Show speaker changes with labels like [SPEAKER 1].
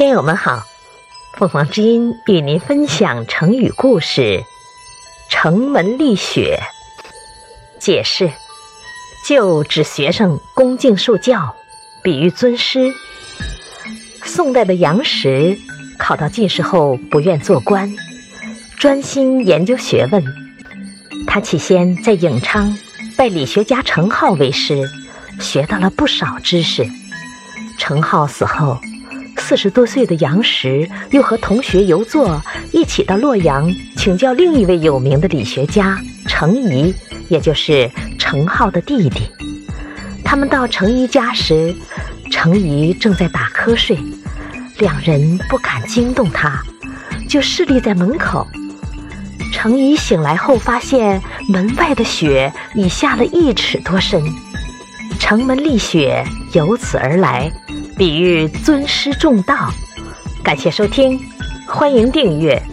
[SPEAKER 1] 听友们好，凤凰之音与您分享成语故事“城门立雪”。解释：就指学生恭敬受教，比喻尊师。宋代的杨时考到进士后不愿做官，专心研究学问。他起先在颍昌拜理学家程颢为师，学到了不少知识。程颢死后。四十多岁的杨时又和同学游作一起到洛阳请教另一位有名的理学家程颐，也就是程颢的弟弟。他们到程颐家时，程颐正在打瞌睡，两人不敢惊动他，就侍立在门口。程颐醒来后，发现门外的雪已下了一尺多深，城门立雪由此而来。比喻尊师重道，感谢收听，欢迎订阅。